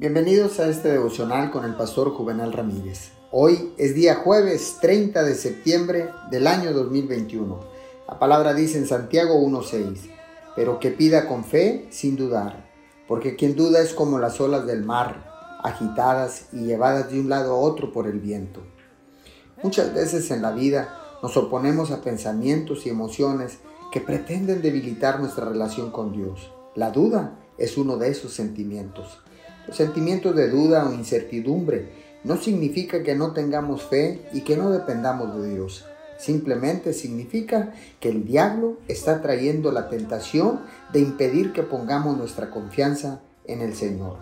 Bienvenidos a este devocional con el pastor Juvenal Ramírez. Hoy es día jueves 30 de septiembre del año 2021. La palabra dice en Santiago 1.6, pero que pida con fe sin dudar, porque quien duda es como las olas del mar, agitadas y llevadas de un lado a otro por el viento. Muchas veces en la vida nos oponemos a pensamientos y emociones que pretenden debilitar nuestra relación con Dios. La duda es uno de esos sentimientos. Sentimientos de duda o incertidumbre no significa que no tengamos fe y que no dependamos de Dios. Simplemente significa que el diablo está trayendo la tentación de impedir que pongamos nuestra confianza en el Señor.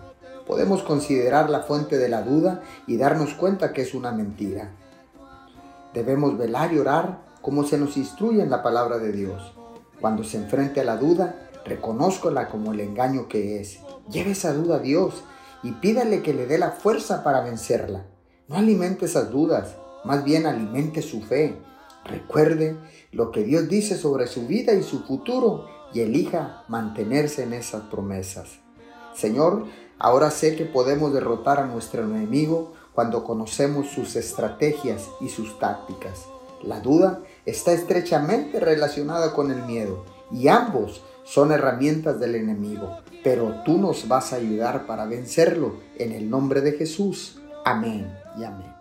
Podemos considerar la fuente de la duda y darnos cuenta que es una mentira. Debemos velar y orar como se nos instruye en la palabra de Dios. Cuando se enfrente a la duda, reconózcola como el engaño que es. Lleve esa duda a Dios y pídale que le dé la fuerza para vencerla. No alimente esas dudas, más bien alimente su fe. Recuerde lo que Dios dice sobre su vida y su futuro y elija mantenerse en esas promesas. Señor, ahora sé que podemos derrotar a nuestro enemigo cuando conocemos sus estrategias y sus tácticas. La duda está estrechamente relacionada con el miedo y ambos son herramientas del enemigo, pero tú nos vas a ayudar para vencerlo en el nombre de Jesús. Amén y amén.